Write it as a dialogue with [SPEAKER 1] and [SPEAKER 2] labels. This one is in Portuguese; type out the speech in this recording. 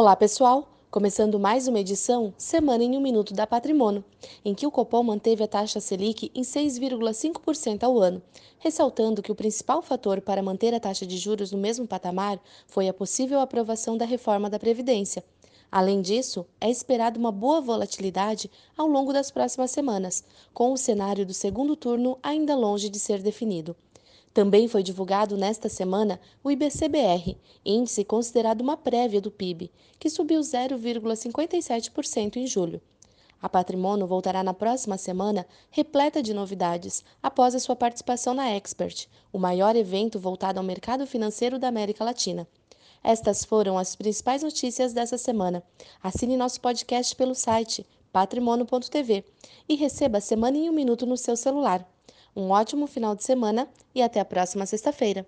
[SPEAKER 1] Olá, pessoal! Começando mais uma edição Semana em um Minuto da Patrimônio, em que o Copom manteve a taxa Selic em 6,5% ao ano, ressaltando que o principal fator para manter a taxa de juros no mesmo patamar foi a possível aprovação da reforma da Previdência. Além disso, é esperado uma boa volatilidade ao longo das próximas semanas, com o cenário do segundo turno ainda longe de ser definido. Também foi divulgado nesta semana o IBCBR, índice considerado uma prévia do PIB, que subiu 0,57% em julho. A Patrimônio voltará na próxima semana repleta de novidades após a sua participação na Expert, o maior evento voltado ao mercado financeiro da América Latina. Estas foram as principais notícias dessa semana. Assine nosso podcast pelo site patrimônio.tv e receba a Semana em um Minuto no seu celular. Um ótimo final de semana e até a próxima sexta-feira.